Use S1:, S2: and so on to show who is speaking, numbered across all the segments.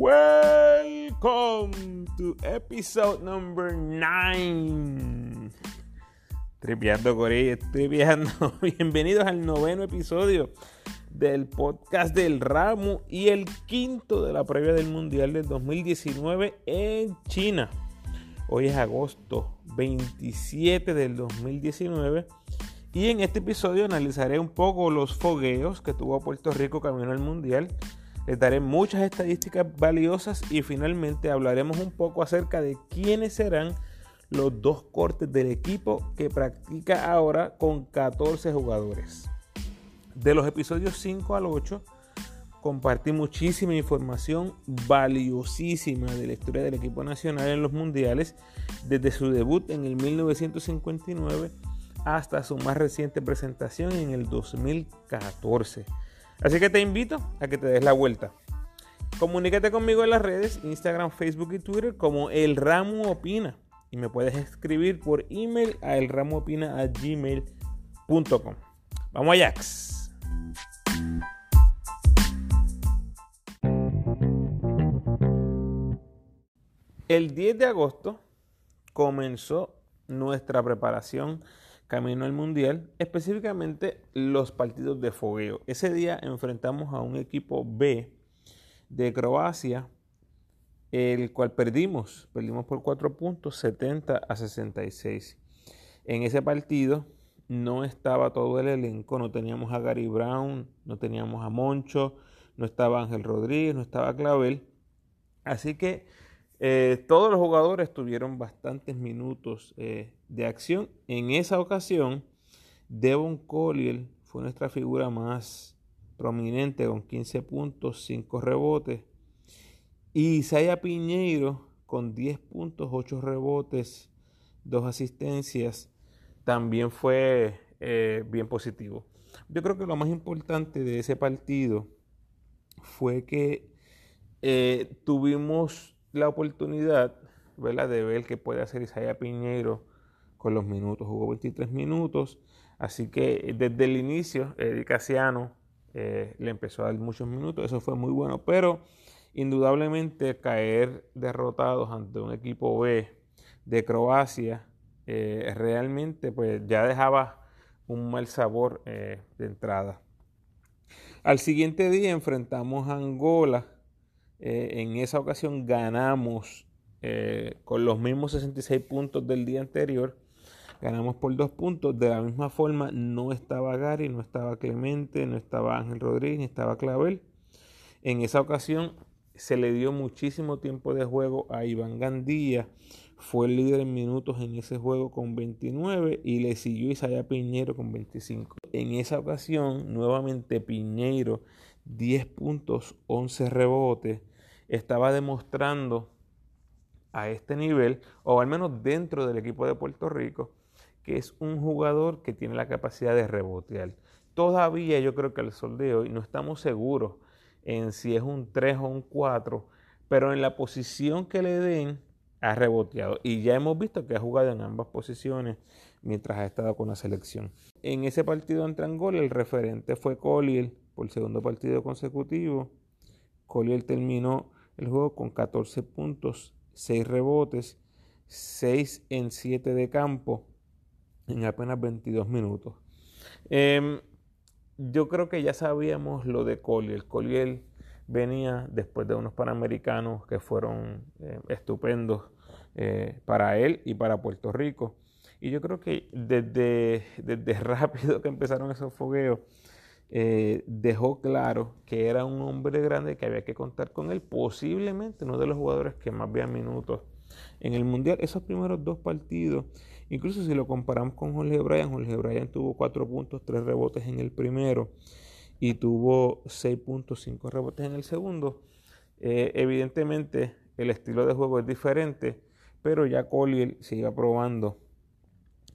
S1: Welcome to episode number 9. Tripeando Corea, tripeando. Bienvenidos al noveno episodio del podcast del ramo y el quinto de la previa del Mundial del 2019 en China. Hoy es agosto 27 del 2019 y en este episodio analizaré un poco los fogueos que tuvo Puerto Rico camino al Mundial. Les daré muchas estadísticas valiosas y finalmente hablaremos un poco acerca de quiénes serán los dos cortes del equipo que practica ahora con 14 jugadores. De los episodios 5 al 8 compartí muchísima información valiosísima de la historia del equipo nacional en los mundiales desde su debut en el 1959 hasta su más reciente presentación en el 2014. Así que te invito a que te des la vuelta. Comunícate conmigo en las redes, Instagram, Facebook y Twitter como El Ramo Opina. Y me puedes escribir por email a elramoopina.gmail.com. Vamos a Jax. El 10 de agosto comenzó nuestra preparación camino al Mundial, específicamente los partidos de fogueo. Ese día enfrentamos a un equipo B de Croacia, el cual perdimos, perdimos por 4 puntos, 70 a 66. En ese partido no estaba todo el elenco, no teníamos a Gary Brown, no teníamos a Moncho, no estaba Ángel Rodríguez, no estaba Clavel. Así que eh, todos los jugadores tuvieron bastantes minutos eh, de acción. En esa ocasión, Devon Collier fue nuestra figura más prominente con 15 puntos, 5 rebotes. Y Isaiah Piñeiro con 10 puntos, 8 rebotes, 2 asistencias, también fue eh, bien positivo. Yo creo que lo más importante de ese partido fue que tuvimos la oportunidad de ver qué puede hacer Isaiah Piñeiro con los minutos. Jugó 23 minutos, así que desde el inicio Eddie Casiano eh, le empezó a dar muchos minutos. Eso fue muy bueno, pero indudablemente caer derrotados ante un equipo B de Croacia eh, realmente pues ya dejaba un mal sabor eh, de entrada. Al siguiente día enfrentamos a Angola eh, en esa ocasión ganamos eh, con los mismos 66 puntos del día anterior. Ganamos por dos puntos. De la misma forma, no estaba Gary, no estaba Clemente, no estaba Ángel Rodríguez, ni estaba Clavel. En esa ocasión se le dio muchísimo tiempo de juego a Iván Gandía. Fue el líder en minutos en ese juego con 29 y le siguió Isaiah Piñero con 25. En esa ocasión, nuevamente Piñeiro, 10 puntos, 11 rebotes estaba demostrando a este nivel, o al menos dentro del equipo de Puerto Rico, que es un jugador que tiene la capacidad de rebotear. Todavía yo creo que al sol de hoy no estamos seguros en si es un 3 o un 4, pero en la posición que le den ha reboteado. Y ya hemos visto que ha jugado en ambas posiciones mientras ha estado con la selección. En ese partido entre Angola el referente fue Collier por el segundo partido consecutivo. Collier terminó el juego con 14 puntos, 6 rebotes, 6 en 7 de campo en apenas 22 minutos. Em, yo creo que ya sabíamos lo de Collier. Collier venía después de unos panamericanos que fueron eh, estupendos eh, para él y para Puerto Rico. Y yo creo que desde, desde rápido que empezaron esos fogueos, eh, dejó claro que era un hombre grande que había que contar con él, posiblemente uno de los jugadores que más vean minutos en el Mundial. Esos primeros dos partidos, incluso si lo comparamos con Jorge Bryan, Jorge Bryan tuvo 4 puntos, 3 rebotes en el primero y tuvo 6 puntos, 5 rebotes en el segundo. Eh, evidentemente el estilo de juego es diferente, pero ya Collier se iba probando,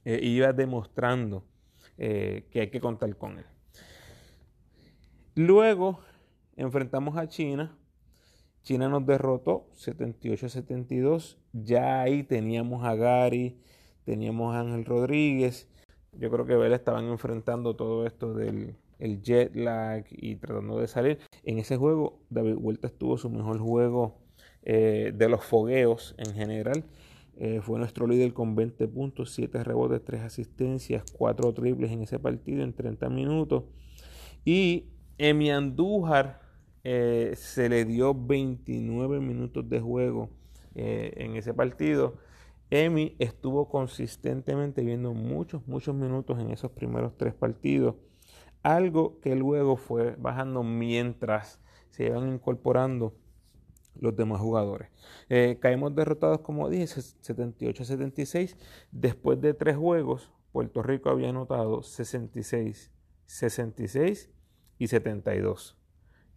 S1: eh, iba demostrando que hay que contar con él. Luego enfrentamos a China. China nos derrotó 78-72. Ya ahí teníamos a Gary, teníamos a Ángel Rodríguez, Yo creo que Vela estaban enfrentando todo esto del jet lag y tratando de salir. En ese juego, David Huerta tuvo su mejor juego eh, de los fogueos en general. Eh, fue nuestro líder con 20 puntos, 7 rebotes, 3 asistencias, 4 triples en ese partido en 30 minutos. Y Emi Andújar eh, se le dio 29 minutos de juego en ese partido. Emi estuvo consistentemente viendo muchos, muchos minutos en esos primeros tres partidos. Algo que luego fue bajando mientras se iban incorporando los demás jugadores. Eh, caímos derrotados, como dije, 78-76. Después de tres juegos, Puerto Rico había anotado 66, 66 y 72.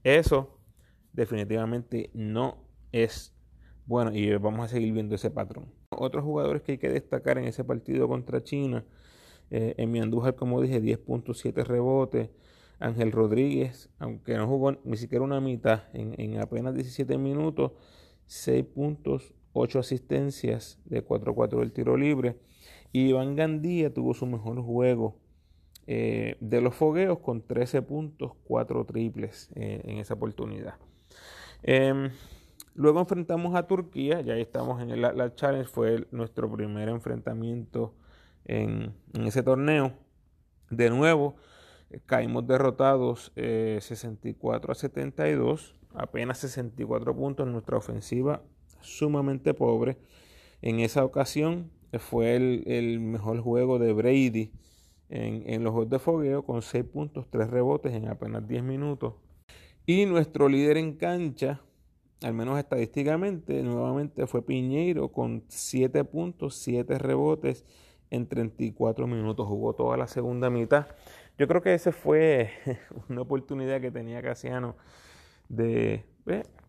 S1: Eso definitivamente no es bueno y vamos a seguir viendo ese patrón. Otros jugadores que hay que destacar en ese partido contra China, eh, en mi Andújar, como dije, 10.7 rebotes. Ángel Rodríguez, aunque no jugó ni siquiera una mitad, en, apenas 17 minutos, 6 puntos, 8 asistencias de 4-4 del tiro libre. Y Iván Gandía tuvo su mejor juego eh, de los fogueos con 13 puntos, 4 triples eh, en esa oportunidad. Em, luego enfrentamos a Turquía, ya estamos en la Challenge, fue nuestro primer enfrentamiento en, en ese torneo. De nuevo, caímos derrotados 64 eh, a 72, apenas 64 puntos en nuestra ofensiva sumamente pobre. En esa ocasión eh, fue el, mejor juego de Brady en, los juegos de fogueo con 6 puntos, 3 rebotes en apenas 10 minutos. Y nuestro líder en cancha, al menos estadísticamente, nuevamente fue Piñeiro con 7 puntos, 7 rebotes en 34 minutos. Jugó toda la segunda mitad. Yo creo que esa fue una oportunidad que tenía Casiano de,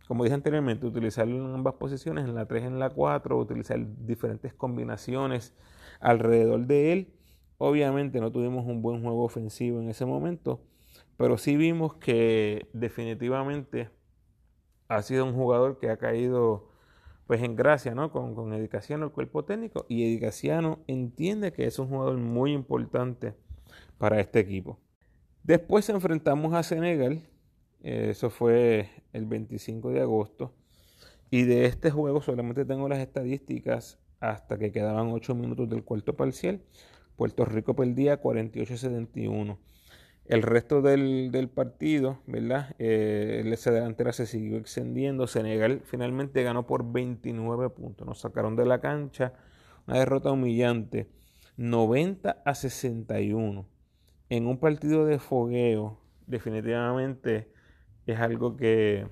S1: como dije anteriormente, utilizarlo en ambas posiciones, en la 3 en la 4, utilizar diferentes combinaciones alrededor de él. Obviamente no tuvimos un buen juego ofensivo en ese momento, pero sí vimos que definitivamente ha sido un jugador que ha caído pues en gracia, ¿no? Con, con Edicaciano, el cuerpo técnico, y Edicaciano entiende que es un jugador muy importante para este equipo. Después enfrentamos a Senegal, eh, eso fue el 25 de agosto, y de este juego solamente tengo las estadísticas hasta que quedaban 8 minutos del cuarto parcial. Puerto Rico perdía 48-71. El resto del, partido, ¿verdad? Eh, se siguió extendiendo. Senegal finalmente ganó por 29 puntos. Nos sacaron de la cancha. Una derrota humillante. 90 a 61 en un partido de fogueo definitivamente es algo que,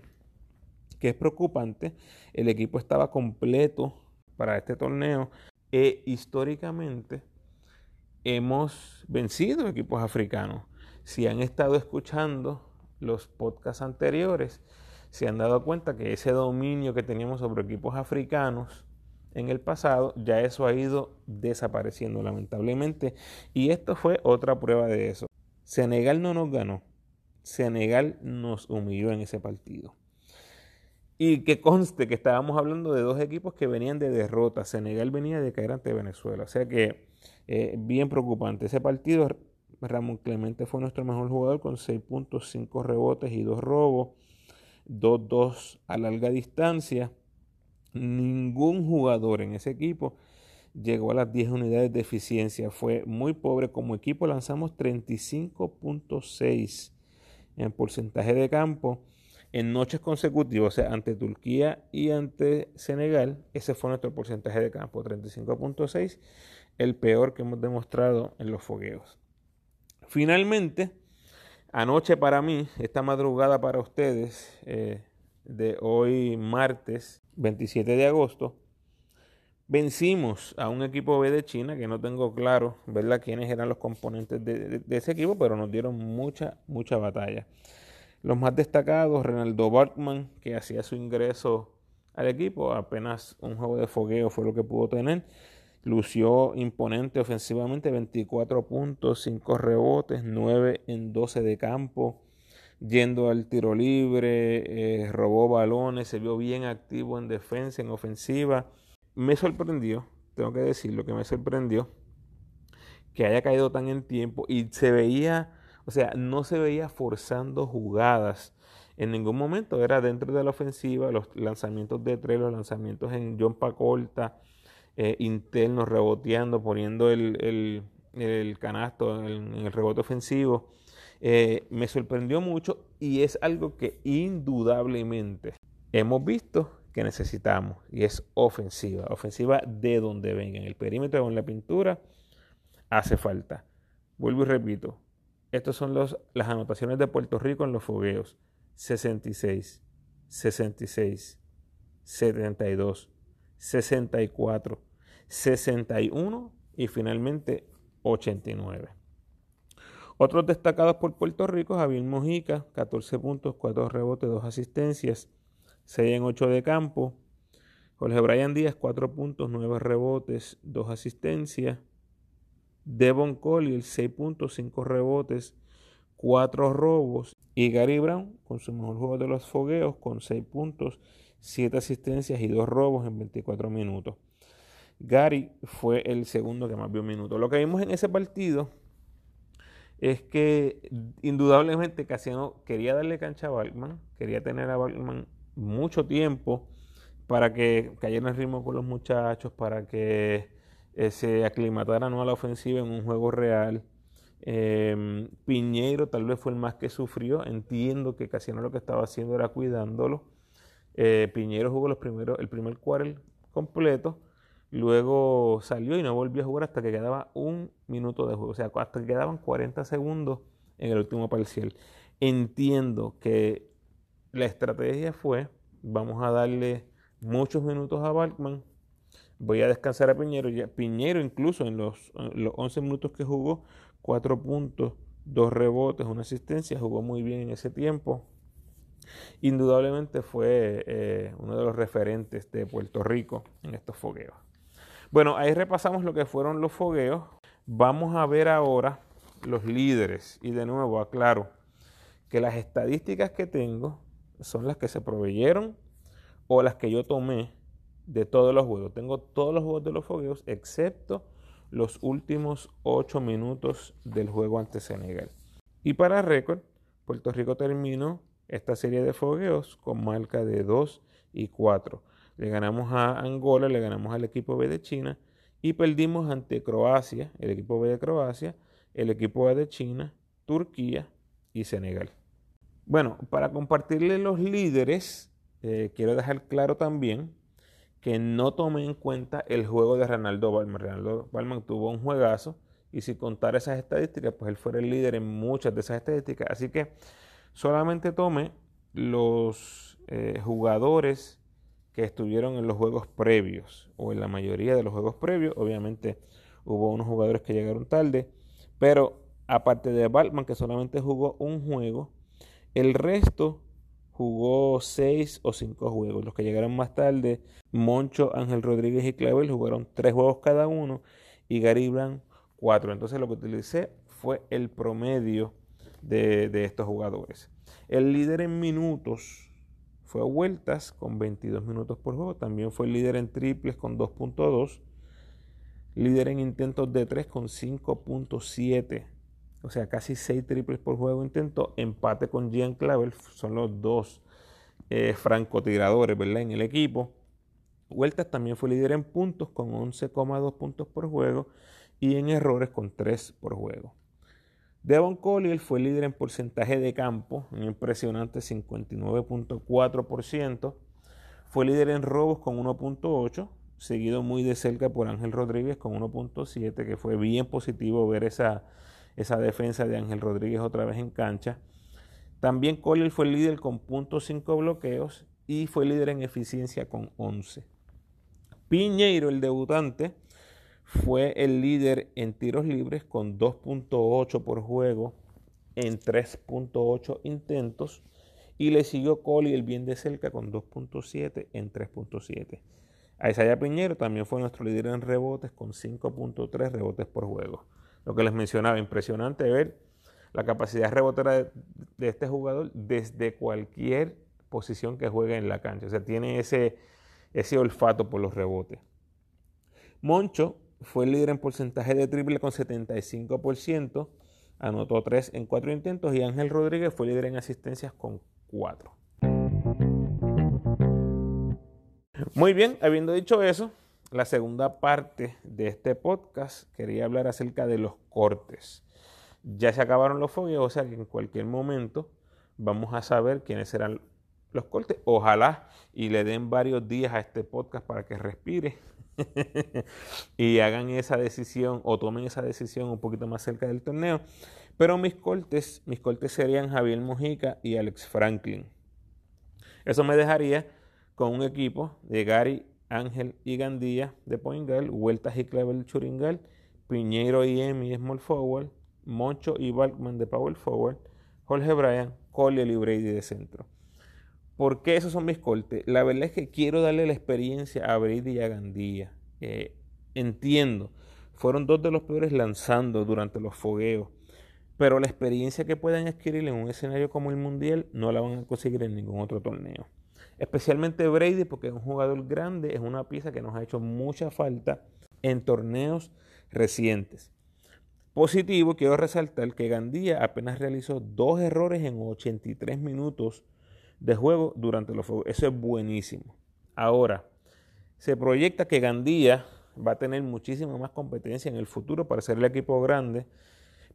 S1: que, es preocupante. El equipo estaba completo para este torneo e históricamente hemos vencido equipos africanos. Si han estado escuchando los podcasts anteriores, se han dado cuenta que ese dominio que teníamos sobre equipos africanos en el pasado, ya eso ha ido desapareciendo lamentablemente. Y esto fue otra prueba de eso. Senegal no nos ganó. Senegal nos humilló en ese partido. Y que conste que estábamos hablando de dos equipos que venían de derrota. Senegal venía de caer ante Venezuela. O sea que eh, bien preocupante. Ese partido, Ramón Clemente fue nuestro mejor jugador con 6 puntos, 5 rebotes y 2 robos. 2-2 a larga distancia. Ningún jugador en ese equipo llegó a las 10 unidades de eficiencia. Fue muy pobre. Como equipo lanzamos 35.6 en porcentaje de campo en noches consecutivas, o sea, ante Turquía y ante Senegal. Ese fue nuestro porcentaje de campo, 35.6, el peor que hemos demostrado en los fogueos. Finalmente, anoche para mí, esta madrugada para ustedes, eh, de hoy martes 27 de agosto, vencimos a un equipo B de China, que no tengo claro, ¿verdad?, quiénes eran los componentes de, ese equipo, pero nos dieron mucha, mucha batalla. Los más destacados, Renaldo Bartman, que hacía su ingreso al equipo, apenas un juego de fogueo fue lo que pudo tener. Lució imponente ofensivamente, 24 puntos, 5 rebotes, 9 en 12 de campo, yendo al tiro libre, eh, robó balones, se vio bien activo en defensa, en ofensiva. Me sorprendió, tengo que decir lo que me sorprendió, que haya caído tan en tiempo y se veía, o sea, no se veía forzando jugadas en ningún momento. Era dentro de la ofensiva, los lanzamientos de tres, los lanzamientos en John Pacolta, eh, internos, reboteando, poniendo el, canasto en, el rebote ofensivo. Eh, me sorprendió mucho y es algo que indudablemente hemos visto que necesitamos y es ofensiva, ofensiva de donde venga, en el perímetro o en la pintura, hace falta. Vuelvo y repito, estas son los, las anotaciones de Puerto Rico en los fogueos. 66, 66, 72, 64, 61 y finalmente 89. Otros destacados por Puerto Rico, Javier Mojica, 14 puntos, 4 rebotes, 2 asistencias, 6 en 8 de campo. Jorge Brian Díaz, 4 puntos, 9 rebotes, 2 asistencias. Devon Collier, 6 puntos, 5 rebotes, 4 robos. Y Gary Brown, con su mejor juego de los fogueos, con 6 puntos, 7 asistencias y 2 robos en 24 minutos. Gary fue el segundo que más vio minutos. Lo que vimos en ese partido es que indudablemente Casiano quería darle cancha a Balkman, quería tener a Balkman mucho tiempo para que cayera en ritmo con los muchachos, para que eh, se aclimataran a la ofensiva en un juego real. Em, Piñeiro tal vez fue el más que sufrió. Entiendo que Casiano lo que estaba haciendo era cuidándolo. Eh, Piñeiro jugó los primeros, el primer quarter completo. Luego salió y no volvió a jugar hasta que quedaba un minuto de juego. O sea, hasta que quedaban 40 segundos en el último parcial. Entiendo que la estrategia fue, vamos a darle muchos minutos a Balkman, voy a descansar a Piñero. Piñero incluso en los, los 11 minutos que jugó, 4 puntos, 2 rebotes, una asistencia, jugó muy bien en ese tiempo. Indudablemente fue eh, uno de los referentes de Puerto Rico en estos fogueos. Bueno, ahí repasamos lo que fueron los fogueos. Vamos a ver ahora los líderes. Y de nuevo aclaro que las estadísticas que tengo son las que se proveyeron o las que yo tomé de todos los juegos. Tengo todos los juegos de los fogueos excepto los últimos 8 minutos del juego ante Senegal. Y para récord, Puerto Rico terminó esta serie de fogueos con marca de 2 y 4. Le ganamos a Angola, le ganamos al equipo B de China y perdimos ante Croacia, el equipo B de Croacia, el equipo A de China, Turquía y Senegal. Bueno, para compartirle los líderes, eh, quiero dejar claro también que no tomé en cuenta el juego de Ronaldo Balman. Ronaldo Balman tuvo un juegazo y si contar esas estadísticas, pues él fue el líder en muchas de esas estadísticas. Así que solamente tomé los eh, jugadores que estuvieron en los juegos previos o en la mayoría de los juegos previos. Obviamente hubo unos jugadores que llegaron tarde, pero aparte de Balman que solamente jugó un juego, el resto jugó seis o cinco juegos. Los que llegaron más tarde, Moncho, Ángel Rodríguez y Clavel jugaron tres juegos cada uno y Gary Brown cuatro. Entonces lo que utilicé fue el promedio de, de estos jugadores. El líder en minutos fue a vueltas con 22 minutos por juego. También fue líder en triples con 2.2. Líder en intentos de 3 con 5.7 o sea, casi 6 triples por juego intentó, empate con Jean Clavel, son los dos eh, francotiradores, ¿verdad? En el equipo. Huertas también fue líder en puntos con 11,2 puntos por juego y en errores con 3 por juego. Devon Collier fue líder en porcentaje de campo, un impresionante 59.4%. Fue líder en robos con 1.8, seguido muy de cerca por Ángel Rodríguez con 1.7, que fue bien positivo ver esa esa defensa de Ángel Rodríguez otra vez en cancha. También Collier fue líder con .5 bloqueos y fue líder en eficiencia con 11. Piñeiro, el debutante, fue el líder en tiros libres con 2.8 por juego en 3.8 intentos y le siguió Collier bien de cerca con 2.7 en 3.7. Isaiah Piñero también fue nuestro líder en rebotes con 5.3 rebotes por juego lo que les mencionaba, impresionante ver la capacidad rebotera de, de, este jugador desde cualquier posición que juegue en la cancha. O sea, tiene ese, ese olfato por los rebotes. Moncho fue el líder en porcentaje de triple con 75%, anotó 3 en 4 intentos y Ángel Rodríguez fue líder en asistencias con 4. Muy bien, habiendo dicho eso, la segunda parte de este podcast quería hablar acerca de los cortes. Ya se acabaron los fogueos, o sea que en cualquier momento vamos a saber quiénes serán los cortes. Ojalá y le den varios días a este podcast para que respire y hagan esa decisión o tomen esa decisión un poquito más cerca del torneo. Pero mis cortes, mis cortes serían Javier Mojica y Alex Franklin. Eso me dejaría con un equipo de Gary, Ángel y Gandía de point guard, Huertas y Clever Churingal, Piñeiro y Emi small forward, Moncho y Balkman de power forward, Jorge Bryan, Collier y Brady de centro. ¿Por qué esos son mis cortes? La verdad es que quiero darle la experiencia a Brady y a Gandía. Eh, entiendo, fueron dos de los peores lanzando durante los fogueos, pero la experiencia que puedan adquirir en un escenario como el Mundial no la van a conseguir en ningún otro torneo. Especialmente Brady porque es un jugador grande, es una pieza que nos ha hecho mucha falta en torneos recientes. Positivo, quiero resaltar que Gandía apenas realizó dos errores en 83 minutos de juego durante los juegos. Eso es buenísimo. Ahora, se proyecta que Gandía va a tener muchísima más competencia en el futuro para ser el equipo grande,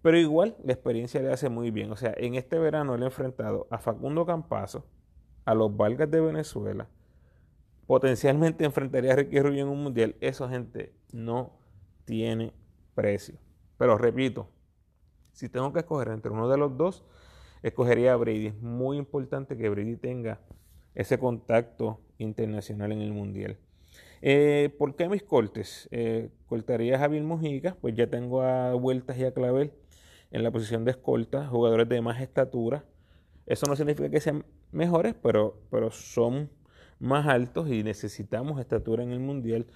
S1: pero igual la experiencia le hace muy bien. O sea, en este verano él ha enfrentado a Facundo Campazo, a los Valgas de Venezuela, potencialmente enfrentaría a Ricky Rubio en un mundial. Eso, gente, no tiene precio. Pero repito, si tengo que escoger entre uno de los dos, escogería a Brady. Es muy importante que Brady tenga ese contacto internacional en el Mundial. Eh, ¿Por qué mis cortes? Eh, cortaría a Javier Mojica, pues ya tengo a Vueltas y a Clavel en la posición de escolta, jugadores de más estatura. Eso no significa que sean mejores, pero, pero son más altos y necesitamos estatura en el Mundial.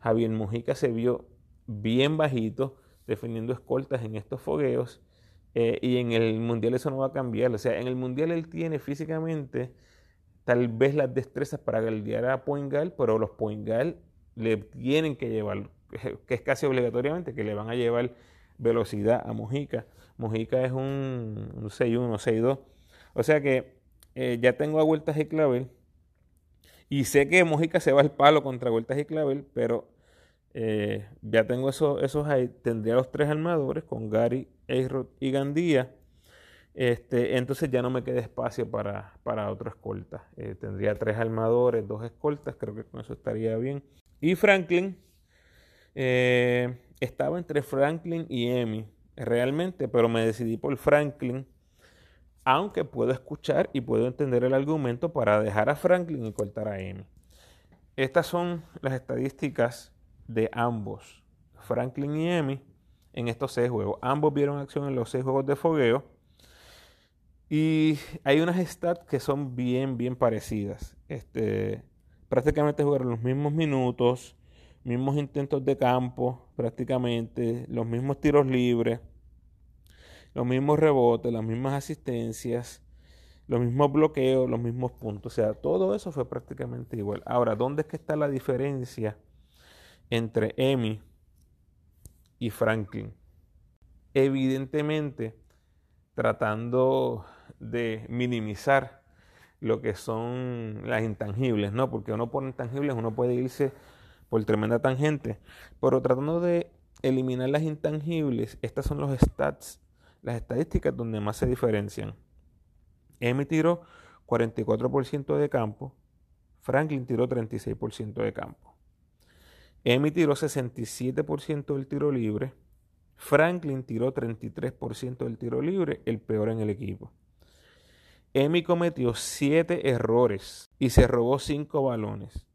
S1: Javier Mojica se vio bien bajito defendiendo escoltas en estos fogueos. Eh, y en el mundial eso no va a cambiar. O sea, en el mundial él tiene físicamente tal vez las destrezas para guardiar a Poingal, pero los Poingal le tienen que llevar, que es casi obligatoriamente, que le van a llevar velocidad a Mojica. Mojica es un, 6-1, 6-2. O sea que eh, ya tengo a Vueltas y Clavel. Y sé que Mojica se va al palo contra Vueltas y Clavel, pero eh, ya tengo esos, esos ahí. Tendría los tres armadores con Gary, Y Gandía. Este, entonces ya no me queda espacio para, para otro escolta. Eh, tendría tres armadores, dos escoltas, creo que con eso estaría bien. Y Franklin, eh, estaba entre Franklin y Emi, realmente, pero me decidí por Franklin, aunque puedo escuchar y puedo entender el argumento para dejar a Franklin y cortar a Emi. Estas son las estadísticas de ambos, Franklin y Emi, en estos seis juegos. Ambos vieron acción en los seis juegos de fogueo. Y hay unas stats que son bien, bien parecidas. Este, prácticamente jugaron los mismos minutos, mismos intentos de campo, prácticamente, los mismos tiros libres, los mismos rebotes, las mismas asistencias, los mismos bloqueos, los mismos puntos. O sea, todo eso fue prácticamente igual. Ahora, ¿dónde es que está la diferencia entre Emi y Franklin. Evidentemente, tratando de minimizar lo que son las intangibles, ¿no? Porque uno por intangibles uno puede irse por tremenda tangente, pero tratando de eliminar las intangibles, estas son los stats, las estadísticas donde más se diferencian. Emi tiró 44% de campo, Franklin tiró 36% de campo. Emi tiró 67% del tiro libre. Franklin tiró 33% del tiro libre, el peor en el equipo. Emi cometió 7 errores y se robó 5 balones.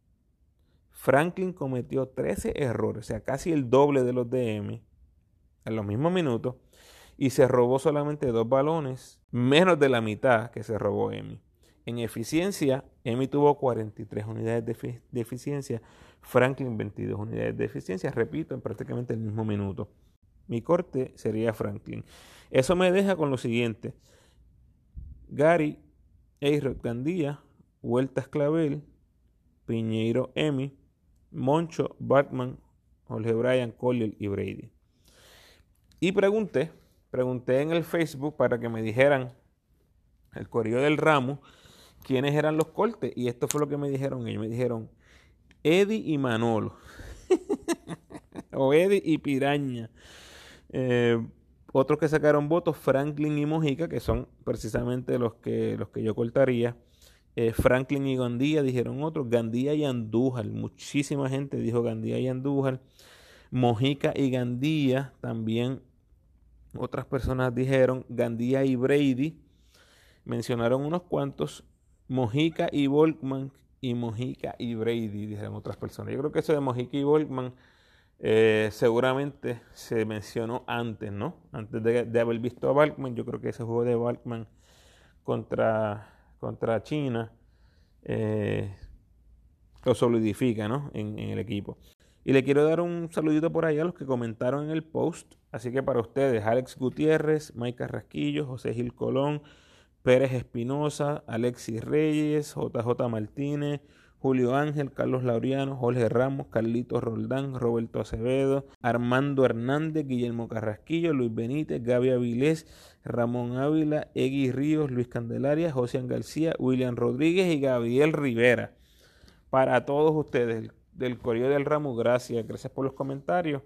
S1: Franklin cometió 13 errores, o sea, casi el doble de los de Emi, en los mismos minutos, y se robó solamente 2 balones, menos de la mitad que se robó Emi. En eficiencia, Emi tuvo 43 unidades de, eficiencia, Franklin 22 unidades de eficiencia, repito, en prácticamente el mismo minuto. Mi corte sería Franklin. Eso me deja con lo siguiente. Gary, Eirod Gandía, Huertas Clavel, Piñeiro Emi, Moncho, Batman, Jorge Bryan, Collier y Brady. Y pregunté, pregunté en el Facebook para que me dijeran el correo del ramo quiénes eran los cortes. Y esto fue lo que me dijeron ellos. Me dijeron Eddie y Manolo. o Eddie y Piraña. Eh, otros que sacaron votos, Franklin y Mojica, que son precisamente los que, los que yo cortaría. Eh, Franklin y Gandía dijeron otros. Gandía y Andújar. Muchísima gente dijo Gandía y Andújar. Mojica y Gandía también. Otras personas dijeron Gandía y Brady. Mencionaron unos cuantos. Mojica y Volkman y Mojica y Brady, dijeron otras personas. Yo creo que eso de Mojica y Volkman eh, seguramente se mencionó antes, ¿no? Antes de, haber visto a Balkman, yo creo que ese juego de Balkman contra, contra China eh, lo solidifica, ¿no? En, el equipo. Y le quiero dar un saludito por ahí a los que comentaron en el post. Así que para ustedes, Alex Gutiérrez, Mike Carrasquillo, José Gil Colón, Pérez Espinosa, Alexis Reyes, JJ Martínez, Julio Ángel, Carlos Laureano, Jorge Ramos, Carlitos Roldán, Roberto Acevedo, Armando Hernández, Guillermo Carrasquillo, Luis Benítez, Gaby Avilés, Ramón Ávila, Egui Ríos, Luis Candelaria, José García, William Rodríguez y Gabriel Rivera. Para todos ustedes del Correo del Ramo, gracias, gracias por los comentarios.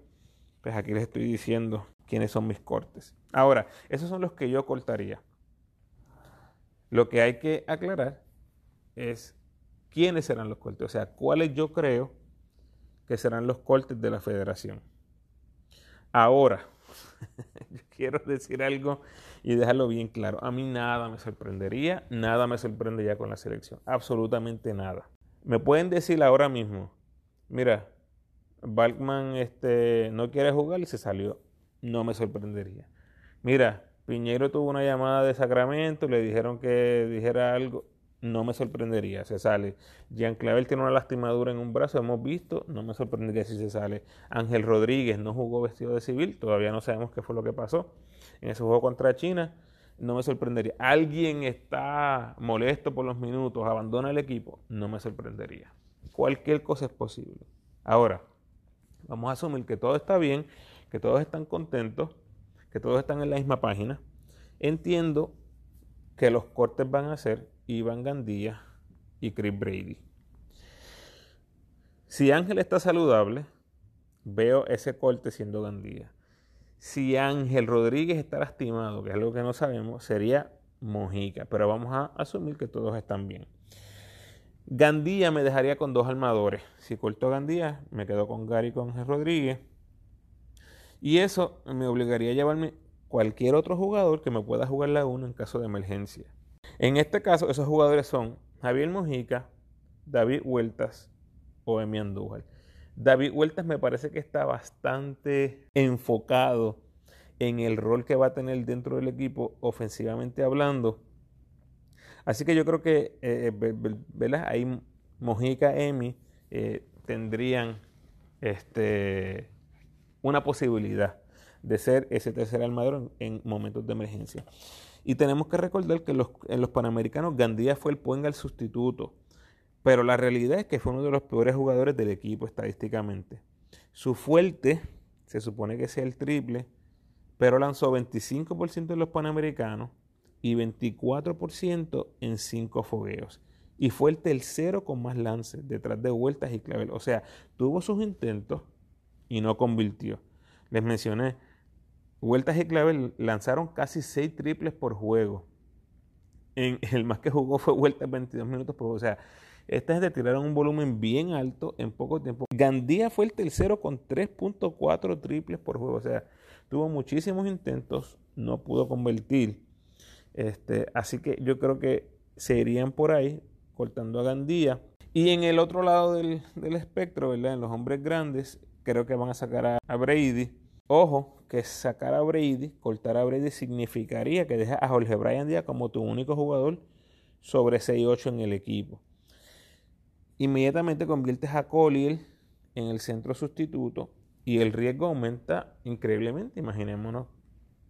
S1: Pues aquí les estoy diciendo quiénes son mis cortes. Ahora, esos son los que yo cortaría. Lo que hay que aclarar es quiénes serán los cortes, o sea, cuáles yo creo que serán los cortes de la federación. Ahora, yo quiero decir algo y dejarlo bien claro. A mí nada me sorprendería, nada me sorprendería con la selección, absolutamente nada. Me pueden decir ahora mismo, mira, Balkman este, no quiere jugar y se salió. No me sorprendería. Mira, Piñero tuvo una llamada de Sacramento, le dijeron que dijera algo no me sorprendería, se sale. Jean Clavel tiene una lastimadura en un brazo, hemos visto, no me sorprendería si se sale. Ángel Rodríguez no jugó vestido de civil, todavía no sabemos qué fue lo que pasó en ese juego contra China, no me sorprendería. Alguien está molesto por los minutos, abandona el equipo, no me sorprendería. Cualquier cosa es posible. Ahora, vamos a asumir que todo está bien, que todos están contentos, que todos están en la misma página. Entiendo que los cortes van a ser Iván Gandía y Chris Brady. Si Ángel está saludable, veo ese corte siendo Gandía. Si Ángel Rodríguez está lastimado, que es algo que no sabemos, sería Mojica. Pero vamos a asumir que todos están bien. Gandía me dejaría con dos armadores. Si corto Gandía, me quedo con Gary y con Ángel Rodríguez. Y eso me obligaría a llevarme cualquier otro jugador que me pueda jugar la 1 en caso de emergencia. En este caso, esos jugadores son Javier Mojica, David Huertas o Emi Andújar. David Huertas me parece que está bastante enfocado en el rol que va a tener dentro del equipo ofensivamente hablando. Así que yo creo que eh, eh ahí Mojica, Emi eh, tendrían este, una posibilidad de ser ese tercer armador en momentos de emergencia. Y tenemos que recordar que en los Panamericanos Gandía fue el Puenga sustituto. Pero la realidad es que fue uno de los peores jugadores del equipo estadísticamente. Su fuerte se supone que sea el triple, pero lanzó 25% en los Panamericanos y 24% en 5 fogueos. Y fue el tercero con más lances, detrás de vueltas y clavel. O sea, tuvo sus intentos y no convirtió. Les mencioné, Vueltas y Clavel lanzaron casi 6 triples por juego. En, el más que jugó fue Vueltas 22 minutos por juego. O sea, esta gente un volumen bien alto en poco tiempo. Gandía fue el tercero con 3.4 triples por juego. O sea, tuvo muchísimos intentos, no pudo convertir. Este, así que yo creo que se irían por ahí cortando a Gandía. Y en el otro lado del, espectro, ¿verdad? En los hombres grandes, creo que van a sacar a, a Brady. Ojo, que sacar a Brady, cortar a Brady significaría que dejas a Jorge Bryan Díaz como tu único jugador sobre 6-8 en el equipo. Inmediatamente conviertes a Collier en el centro sustituto y el riesgo aumenta increíblemente. Imaginémonos,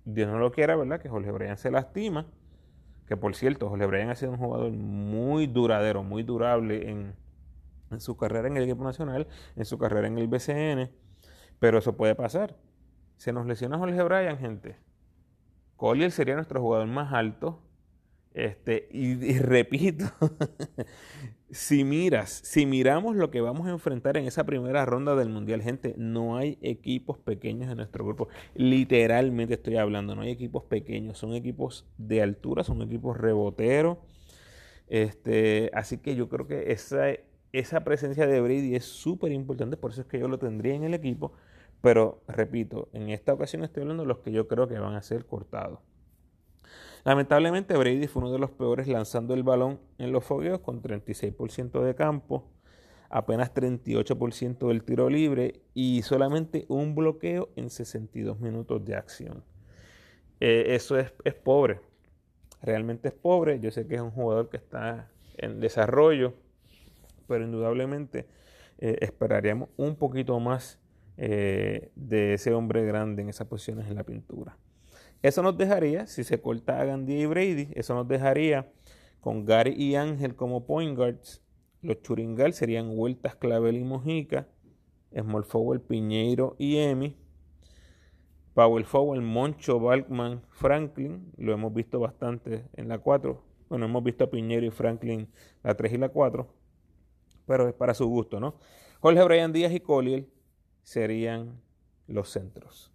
S1: Dios no lo quiera, ¿verdad? Que Jorge Bryan se lastima. Que por cierto, Jorge Bryan ha sido un jugador muy duradero, muy durable en, en su carrera en el equipo nacional, en su carrera en el BCN Pero eso puede pasar. Se nos lesiona Jorge Bryan, gente. Collier sería nuestro jugador más alto. Este, y, repito, si miras, si miramos lo que vamos a enfrentar en esa primera ronda del Mundial, gente, no hay equipos pequeños en nuestro grupo. Literalmente estoy hablando, no hay equipos pequeños, son equipos de altura, son equipos reboteros. Este, así que yo creo que esa, esa presencia de Brady es súper importante, por eso es que yo lo tendría en el equipo. Pero repito, en esta ocasión estoy hablando de los que yo creo que van a ser cortados. Lamentablemente Brady fue uno de los peores lanzando el balón en los fogueos con 36% de campo, apenas 38% del tiro libre y solamente un bloqueo en 62 minutos de acción. Eh, eso es, pobre, realmente es pobre. Yo sé que es un jugador que está en desarrollo, pero indudablemente eh, esperaríamos un poquito más eh, de ese hombre grande en esas posiciones en la pintura. Eso nos dejaría, si se corta a Gandhi y Brady, eso nos dejaría con Gary y Ángel como point guards. Los Churingal serían Vueltas, Clavel y Mojica. Small forward, Piñeiro y Emi. Power forward, Moncho, Balkman, Franklin. Lo hemos visto bastante en la 4. Bueno, hemos visto a Piñeiro y Franklin la 3 y la 4. Pero es para su gusto, ¿no? Jorge Brian Díaz y Collier serían los centros.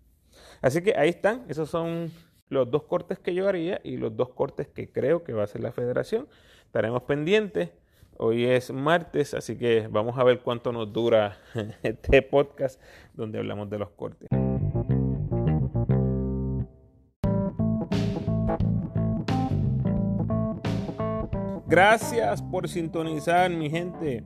S1: Así que ahí están, esos son los dos cortes que yo haría y los dos cortes que creo que va a hacer la federación. Estaremos pendientes. Hoy es martes, así que vamos a ver cuánto nos dura este podcast donde hablamos de los cortes. Gracias por sintonizar, mi gente.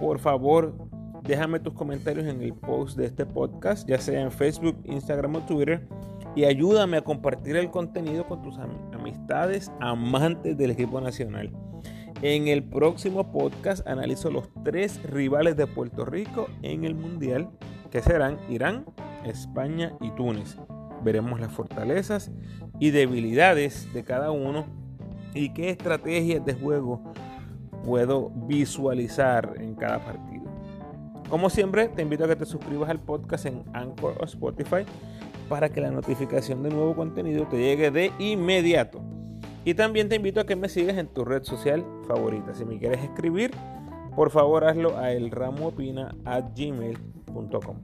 S1: Por favor, Déjame tus comentarios en el post de este podcast, ya sea en Facebook, Instagram o Twitter. Y ayúdame a compartir el contenido con tus amistades amantes del equipo nacional. En el próximo podcast analizo los tres rivales de Puerto Rico en el Mundial, que serán Irán, España y Túnez. Veremos las fortalezas y debilidades de cada uno y qué estrategias de juego puedo visualizar en cada partido. Como siempre, te invito a que te suscribas al podcast en Anchor o Spotify para que la notificación de nuevo contenido te llegue de inmediato. Y también te invito a que me sigas en tu red social favorita. Si me quieres escribir, por favor hazlo a elramoopina.gmail.com.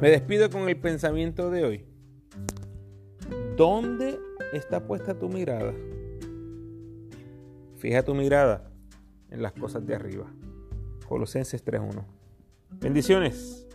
S1: Me despido con el pensamiento de hoy. ¿Dónde está puesta tu mirada? Fija tu mirada en las cosas de arriba. Colosenses 3.1. Bendiciones.